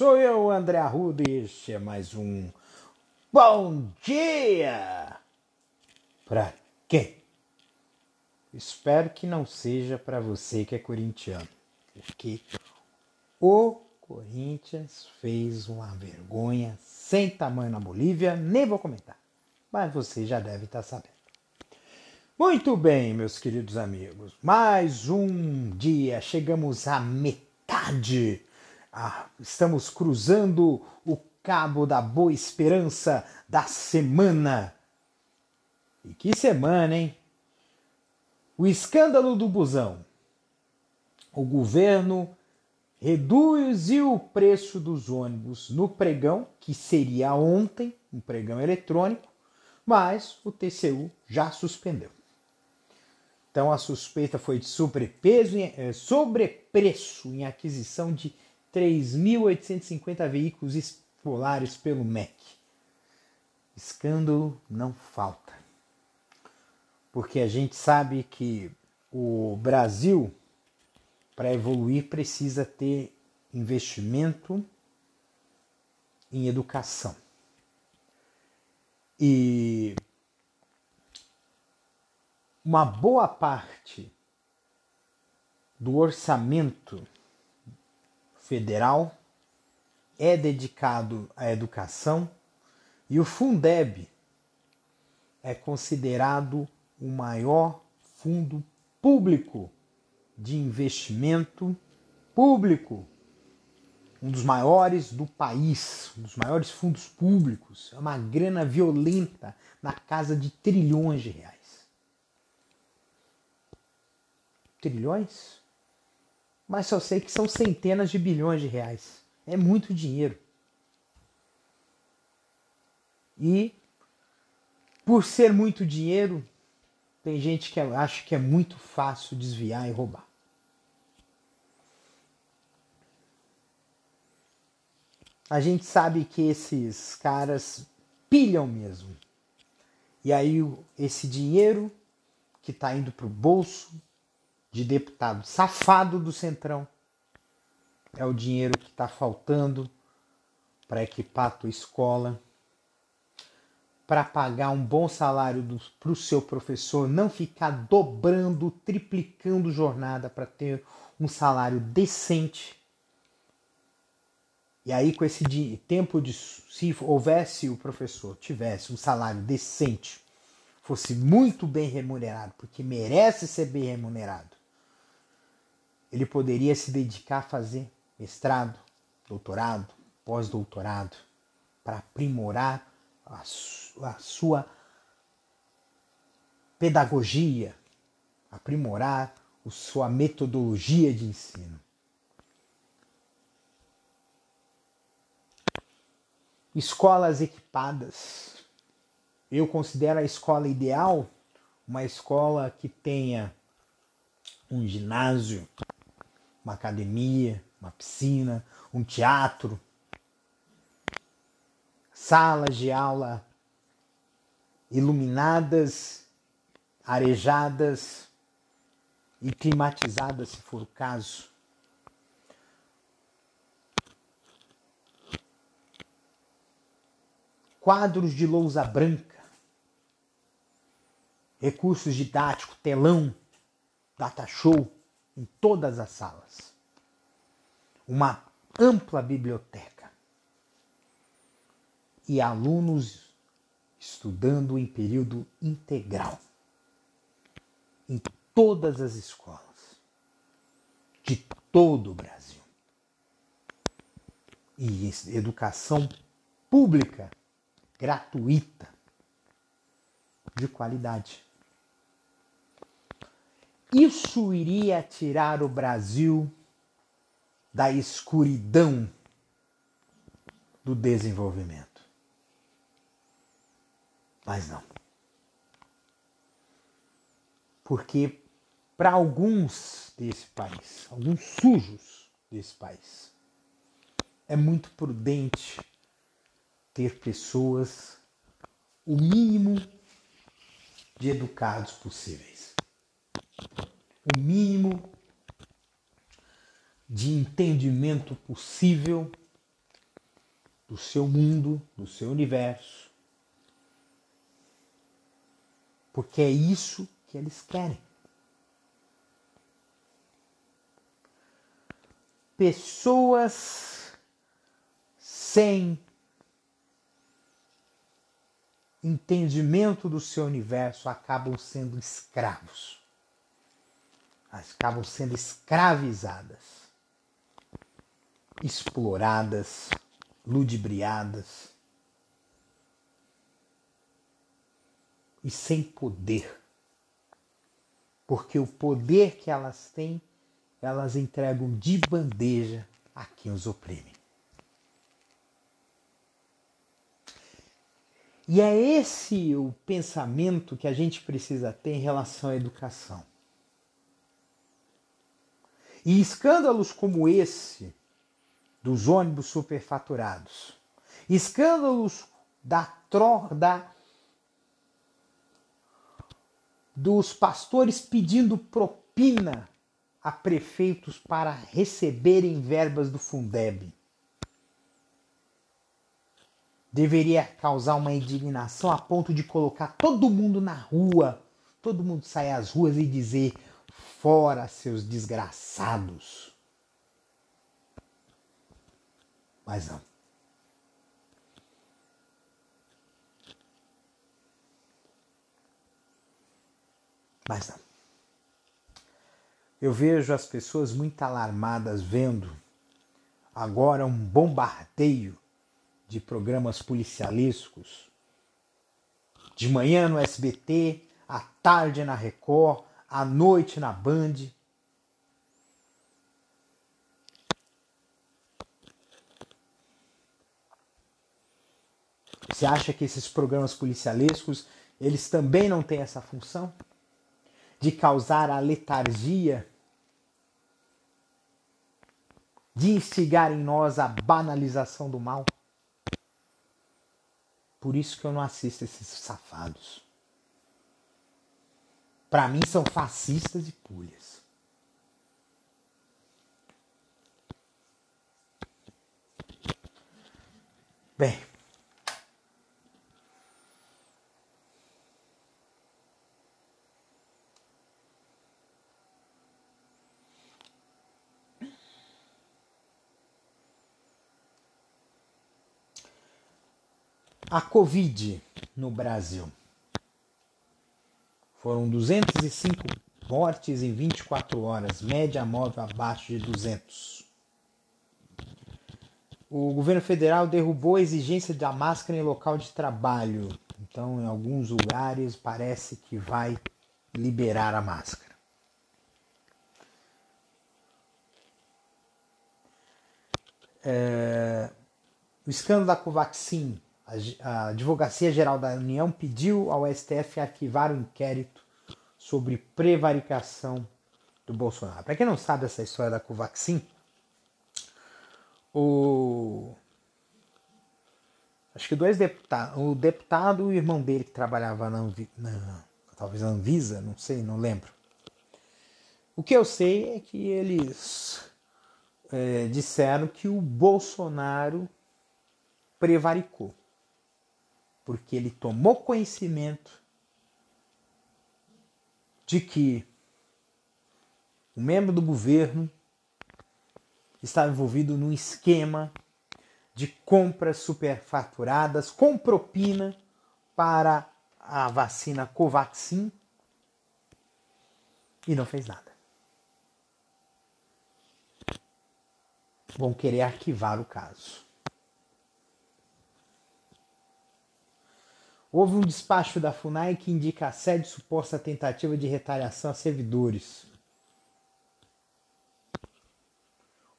Sou eu, André Arruda, e este é mais um Bom Dia! Pra quem? Espero que não seja para você que é corintiano, porque o Corinthians fez uma vergonha sem tamanho na Bolívia, nem vou comentar, mas você já deve estar sabendo. Muito bem, meus queridos amigos, mais um dia, chegamos à metade, ah, estamos cruzando o cabo da boa esperança da semana. E que semana, hein? O escândalo do busão. O governo reduziu o preço dos ônibus no pregão, que seria ontem, um pregão eletrônico, mas o TCU já suspendeu. Então a suspeita foi de sobrepeso, eh, sobrepreço em aquisição de 3.850 veículos escolares pelo MEC. Escândalo não falta. Porque a gente sabe que o Brasil, para evoluir, precisa ter investimento em educação. E uma boa parte do orçamento federal é dedicado à educação e o Fundeb é considerado o maior fundo público de investimento público, um dos maiores do país, um dos maiores fundos públicos. É uma grana violenta na casa de trilhões de reais. trilhões? Mas só sei que são centenas de bilhões de reais. É muito dinheiro. E por ser muito dinheiro, tem gente que acha que é muito fácil desviar e roubar. A gente sabe que esses caras pilham mesmo. E aí esse dinheiro que está indo para o bolso de deputado safado do Centrão. É o dinheiro que está faltando para equipar a tua escola, para pagar um bom salário para o seu professor, não ficar dobrando, triplicando jornada para ter um salário decente. E aí, com esse tempo de. Se houvesse o professor, tivesse um salário decente, fosse muito bem remunerado, porque merece ser bem remunerado, ele poderia se dedicar a fazer mestrado, doutorado, pós-doutorado, para aprimorar a, su a sua pedagogia, aprimorar a sua metodologia de ensino. Escolas equipadas. Eu considero a escola ideal uma escola que tenha um ginásio, uma academia, uma piscina, um teatro, salas de aula iluminadas, arejadas e climatizadas, se for o caso. Quadros de lousa branca, recursos didáticos, telão, data show em todas as salas. Uma ampla biblioteca. E alunos estudando em período integral. Em todas as escolas. De todo o Brasil. E educação pública, gratuita, de qualidade. Isso iria tirar o Brasil da escuridão do desenvolvimento. Mas não. Porque para alguns desse país, alguns sujos desse país, é muito prudente ter pessoas o mínimo de educados possíveis. O mínimo de entendimento possível do seu mundo, do seu universo. Porque é isso que eles querem. Pessoas sem entendimento do seu universo acabam sendo escravos. Acabam sendo escravizadas, exploradas, ludibriadas e sem poder. Porque o poder que elas têm, elas entregam de bandeja a quem os oprime. E é esse o pensamento que a gente precisa ter em relação à educação. E escândalos como esse dos ônibus superfaturados, escândalos da troca dos pastores pedindo propina a prefeitos para receberem verbas do Fundeb. Deveria causar uma indignação a ponto de colocar todo mundo na rua, todo mundo sair às ruas e dizer: fora seus desgraçados. Mas não. Mas não. Eu vejo as pessoas muito alarmadas vendo agora um bombardeio de programas policialescos. De manhã no SBT, à tarde na Record, à noite na Band. Você acha que esses programas policialescos, eles também não têm essa função de causar a letargia, de instigar em nós a banalização do mal? Por isso que eu não assisto esses safados. Para mim são fascistas e pulhas. Bem, A Covid no Brasil. Foram 205 mortes em 24 horas, média móvel abaixo de 200. O governo federal derrubou a exigência da máscara em local de trabalho. Então, em alguns lugares, parece que vai liberar a máscara. É... O escândalo da Covaxin a Advocacia Geral da União pediu ao STF arquivar o um inquérito sobre prevaricação do Bolsonaro. Para quem não sabe essa história da Covaxin, o acho que dois deputados, o deputado e o irmão dele que trabalhava na, na talvez na Anvisa, não sei, não lembro. O que eu sei é que eles é, disseram que o Bolsonaro prevaricou porque ele tomou conhecimento de que o membro do governo estava envolvido num esquema de compras superfaturadas com propina para a vacina Covaxin e não fez nada. Vão querer arquivar o caso. Houve um despacho da FUNAI que indica assédio suposta tentativa de retaliação a servidores.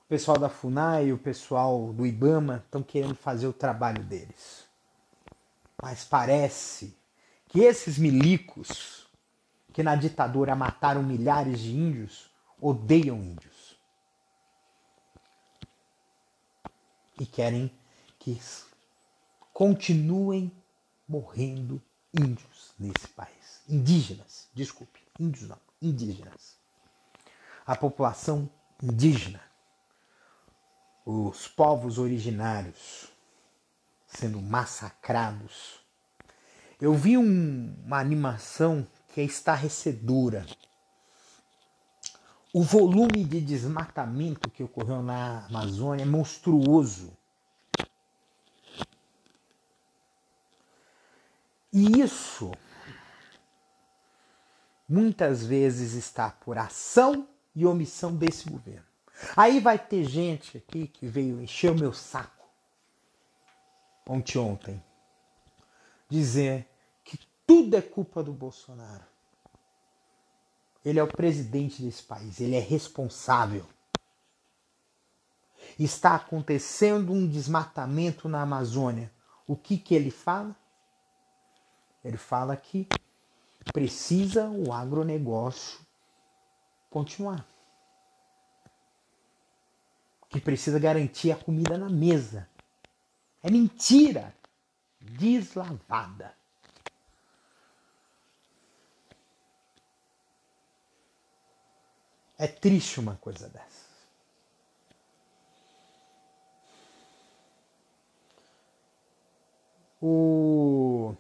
O pessoal da FUNAI e o pessoal do IBAMA estão querendo fazer o trabalho deles. Mas parece que esses milicos que na ditadura mataram milhares de índios odeiam índios. E querem que continuem morrendo índios nesse país. Indígenas, desculpe, índios não, indígenas. A população indígena, os povos originários sendo massacrados. Eu vi um, uma animação que é estarrecedora. O volume de desmatamento que ocorreu na Amazônia é monstruoso. E isso muitas vezes está por ação e omissão desse governo. Aí vai ter gente aqui que veio encher o meu saco ontem ontem dizer que tudo é culpa do Bolsonaro. Ele é o presidente desse país, ele é responsável. Está acontecendo um desmatamento na Amazônia. O que que ele fala? Ele fala que precisa o agronegócio continuar. Que precisa garantir a comida na mesa. É mentira deslavada. É triste uma coisa dessa. O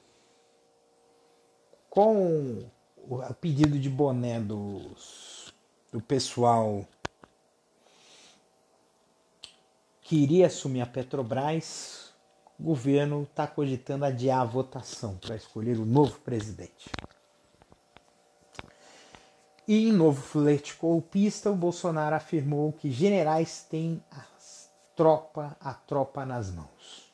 com o pedido de boné dos, do pessoal que iria assumir a Petrobras, o governo está cogitando adiar a votação para escolher o novo presidente. E em novo flerte golpista, o Bolsonaro afirmou que generais têm a tropa, a tropa nas mãos.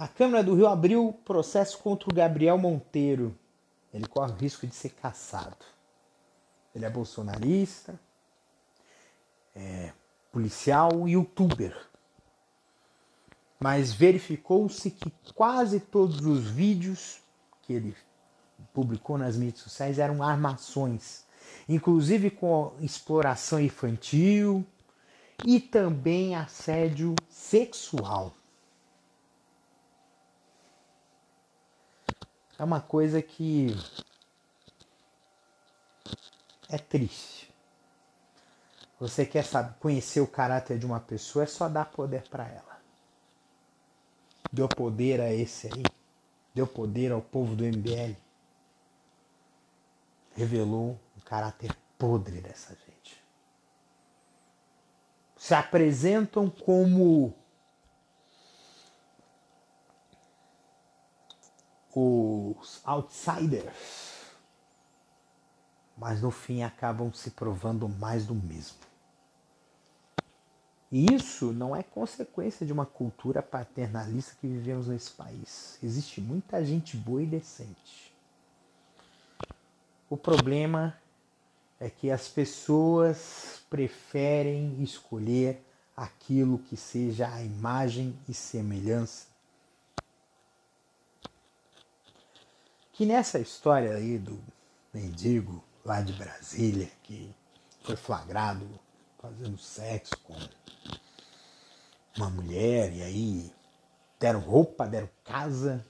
A Câmara do Rio abriu processo contra o Gabriel Monteiro. Ele corre o risco de ser caçado. Ele é bolsonarista, é policial e youtuber. Mas verificou-se que quase todos os vídeos que ele publicou nas mídias sociais eram armações, inclusive com exploração infantil e também assédio sexual. É uma coisa que é triste. Você quer saber, conhecer o caráter de uma pessoa, é só dar poder para ela. Deu poder a esse aí. Deu poder ao povo do MBL. Revelou o caráter podre dessa gente. Se apresentam como os outsiders, mas no fim acabam se provando mais do mesmo. E isso não é consequência de uma cultura paternalista que vivemos nesse país. Existe muita gente boa e decente. O problema é que as pessoas preferem escolher aquilo que seja a imagem e semelhança que nessa história aí do mendigo lá de Brasília, que foi flagrado fazendo sexo com uma mulher, e aí deram roupa, deram casa,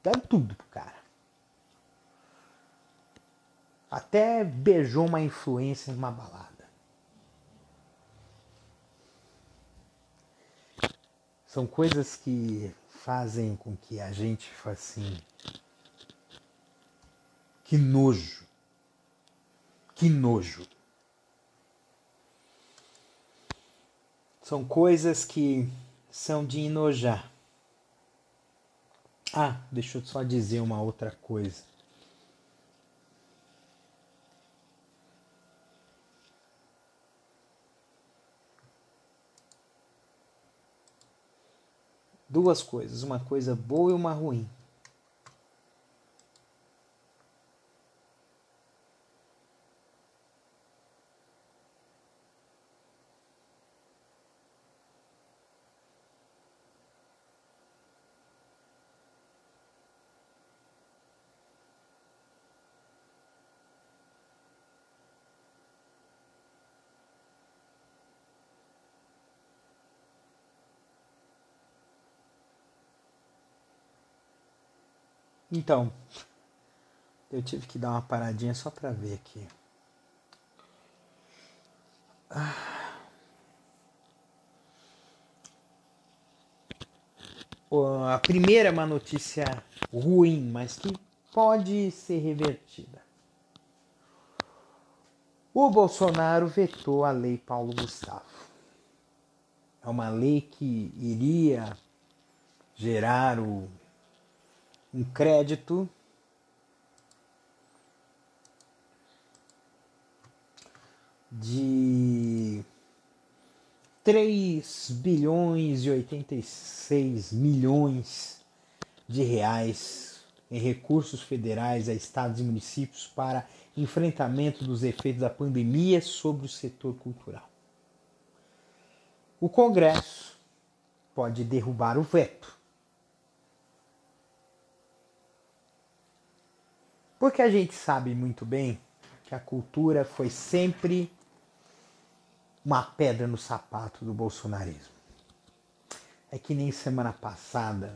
deram tudo pro cara. Até beijou uma influência numa balada. São coisas que fazem com que a gente assim. Que nojo. Que nojo. São coisas que são de enojar. Ah, deixa eu só dizer uma outra coisa. Duas coisas, uma coisa boa e uma ruim. Então, eu tive que dar uma paradinha só para ver aqui. A primeira é uma notícia ruim, mas que pode ser revertida. O Bolsonaro vetou a lei Paulo Gustavo. É uma lei que iria gerar o, um crédito de 3 bilhões e 86 milhões de reais em recursos federais a estados e municípios para enfrentamento dos efeitos da pandemia sobre o setor cultural. O Congresso pode derrubar o veto. Porque a gente sabe muito bem que a cultura foi sempre uma pedra no sapato do bolsonarismo. É que nem semana passada,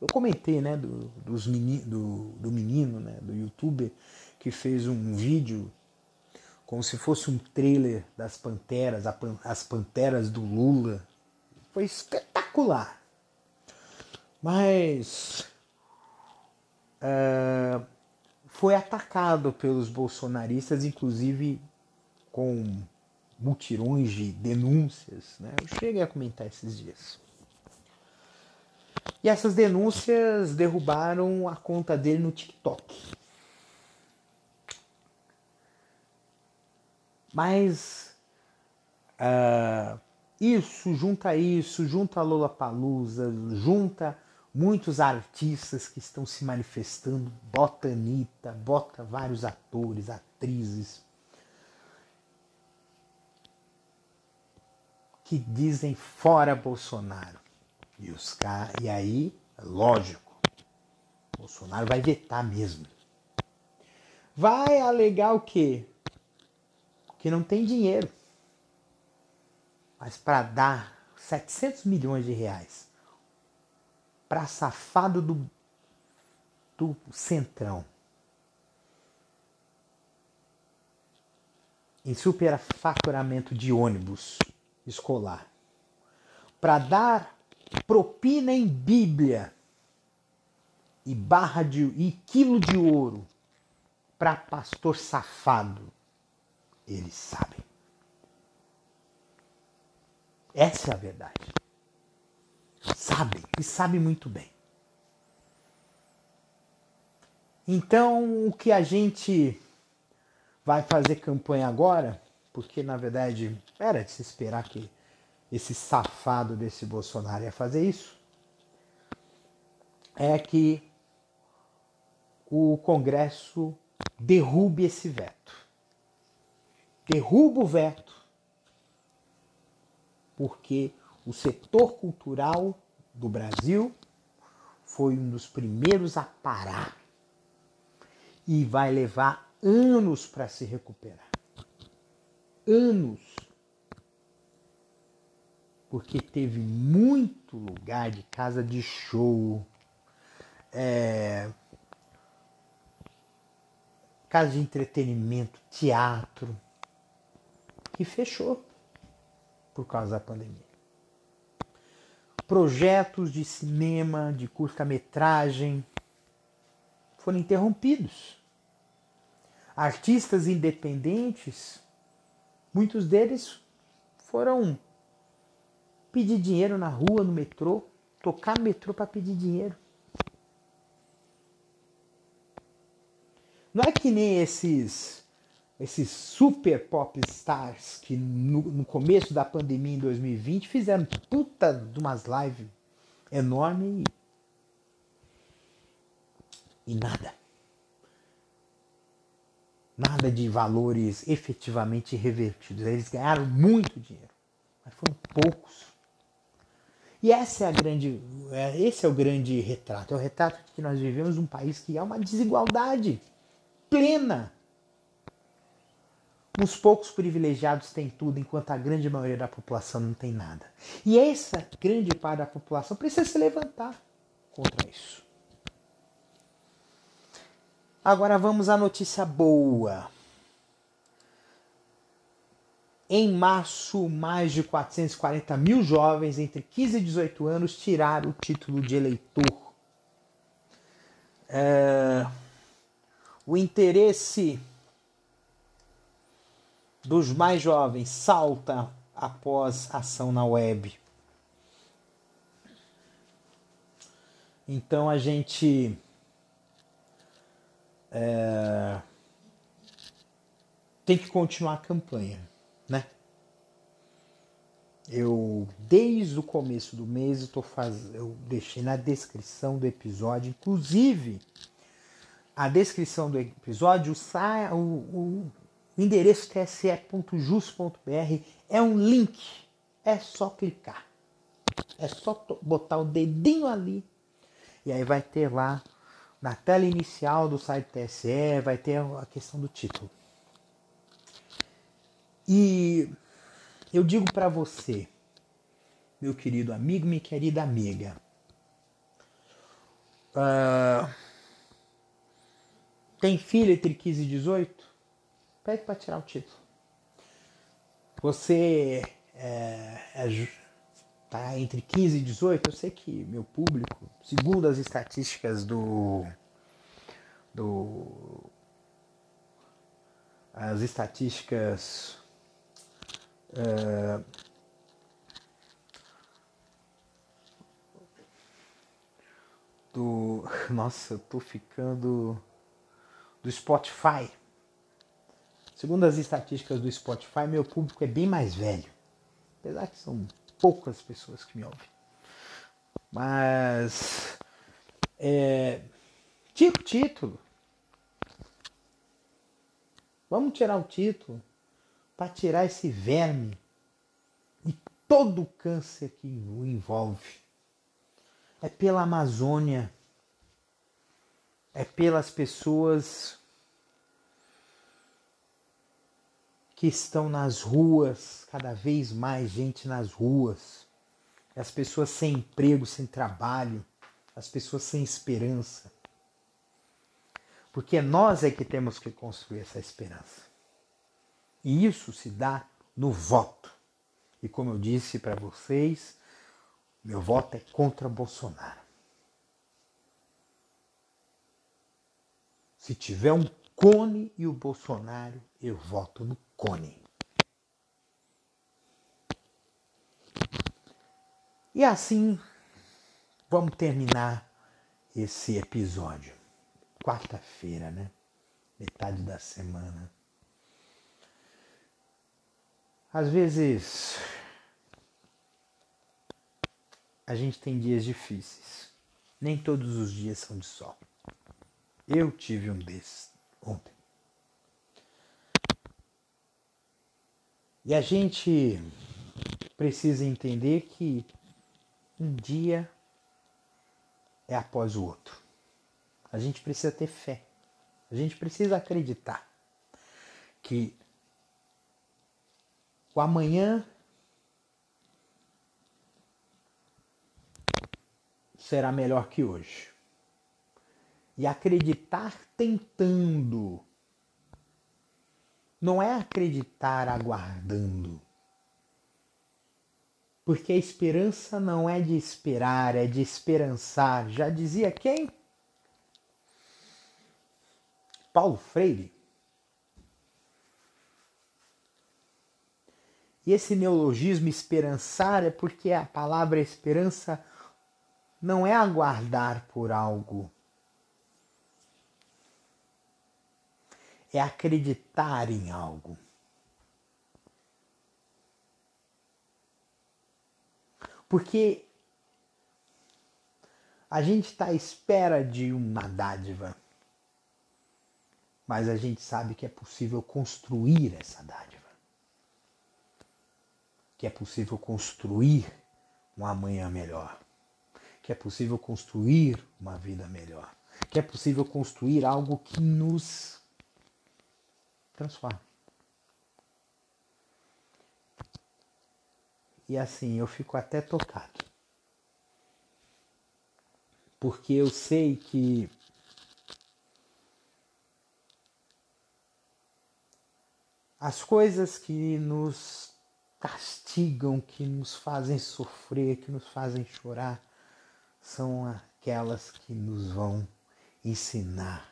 eu comentei, né, do, dos meni, do, do menino, né, do youtuber, que fez um vídeo como se fosse um trailer das Panteras, as Panteras do Lula. Foi espetacular. Mas uh, foi atacado pelos bolsonaristas, inclusive com mutirões de denúncias. Né? Eu cheguei a comentar esses dias. E essas denúncias derrubaram a conta dele no TikTok. Mas uh, isso, junta isso, junta a Lola Palusa, junta muitos artistas que estão se manifestando, bota Anitta, bota vários atores, atrizes, que dizem fora Bolsonaro. E, os, e aí, lógico, Bolsonaro vai vetar mesmo. Vai alegar o quê? Que não tem dinheiro. Mas para dar 700 milhões de reais para safado do, do Centrão em superfaturamento de ônibus escolar para dar propina em Bíblia e barra de e quilo de ouro para pastor safado, eles sabem. Essa é a verdade. Sabem, e sabem muito bem. Então, o que a gente vai fazer campanha agora porque na verdade era de se esperar que esse safado desse Bolsonaro ia fazer isso, é que o Congresso derrube esse veto. Derruba o veto, porque o setor cultural do Brasil foi um dos primeiros a parar e vai levar anos para se recuperar anos. Porque teve muito lugar de casa de show, é, casa de entretenimento, teatro, que fechou por causa da pandemia. Projetos de cinema, de curta-metragem foram interrompidos. Artistas independentes Muitos deles foram pedir dinheiro na rua, no metrô, tocar no metrô para pedir dinheiro. Não é que nem esses esses super pop stars que no, no começo da pandemia em 2020 fizeram puta de umas lives enormes e, e nada nada de valores efetivamente revertidos. Eles ganharam muito dinheiro, mas foram poucos. E essa é a grande, é, esse é o grande retrato. É o retrato de que nós vivemos um país que há uma desigualdade plena. Uns poucos privilegiados têm tudo, enquanto a grande maioria da população não tem nada. E essa grande parte da população precisa se levantar contra isso. Agora vamos à notícia boa. Em março, mais de 440 mil jovens entre 15 e 18 anos tiraram o título de eleitor. É... O interesse dos mais jovens salta após ação na web. Então a gente é, tem que continuar a campanha, né? Eu desde o começo do mês eu faz... eu deixei na descrição do episódio, inclusive a descrição do episódio sai o, o endereço tse.jus.br é um link, é só clicar, é só botar o dedinho ali e aí vai ter lá na tela inicial do site TSE, vai ter a questão do título. E eu digo para você, meu querido amigo, minha querida amiga, uh, tem filho entre 15 e 18? Pede para tirar o título. Você é, é tá entre 15 e 18, eu sei que meu público, segundo as estatísticas do do as estatísticas uh, do nossa, eu tô ficando do Spotify. Segundo as estatísticas do Spotify, meu público é bem mais velho. Apesar que são poucas pessoas que me ouvem. Mas é, tira o título. Vamos tirar o título para tirar esse verme e todo o câncer que o envolve. É pela Amazônia, é pelas pessoas que estão nas ruas, cada vez mais gente nas ruas, as pessoas sem emprego, sem trabalho, as pessoas sem esperança. Porque nós é que temos que construir essa esperança. E isso se dá no voto. E como eu disse para vocês, meu voto é contra Bolsonaro. Se tiver um Cone e o Bolsonaro, eu voto no Cone. E assim vamos terminar esse episódio. Quarta-feira, né? Metade da semana. Às vezes a gente tem dias difíceis. Nem todos os dias são de sol. Eu tive um desses ontem. E a gente precisa entender que um dia é após o outro. A gente precisa ter fé. A gente precisa acreditar que o amanhã será melhor que hoje e acreditar tentando. Não é acreditar aguardando. Porque a esperança não é de esperar, é de esperançar. Já dizia quem? Paulo Freire. E esse neologismo esperançar é porque a palavra esperança não é aguardar por algo, é acreditar em algo. Porque a gente está à espera de uma dádiva, mas a gente sabe que é possível construir essa dádiva, que é possível construir um amanhã melhor, que é possível construir uma vida melhor, que é possível construir algo que nos transforma. E assim, eu fico até tocado. Porque eu sei que as coisas que nos castigam, que nos fazem sofrer, que nos fazem chorar, são aquelas que nos vão ensinar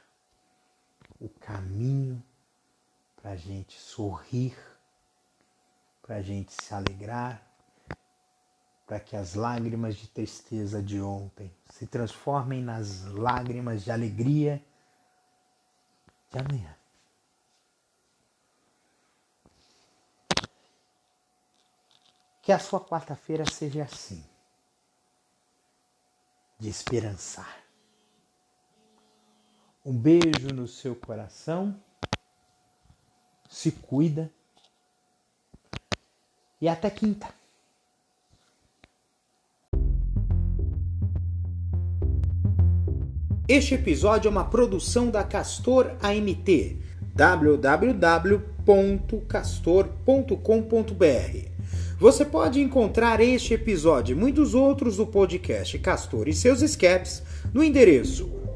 o caminho para a gente sorrir, para a gente se alegrar, para que as lágrimas de tristeza de ontem se transformem nas lágrimas de alegria de amanhã. Que a sua quarta-feira seja assim, de esperançar. Um beijo no seu coração, se cuida e até quinta. Este episódio é uma produção da Castor AMT www.castor.com.br. Você pode encontrar este episódio e muitos outros do podcast Castor e seus escapes no endereço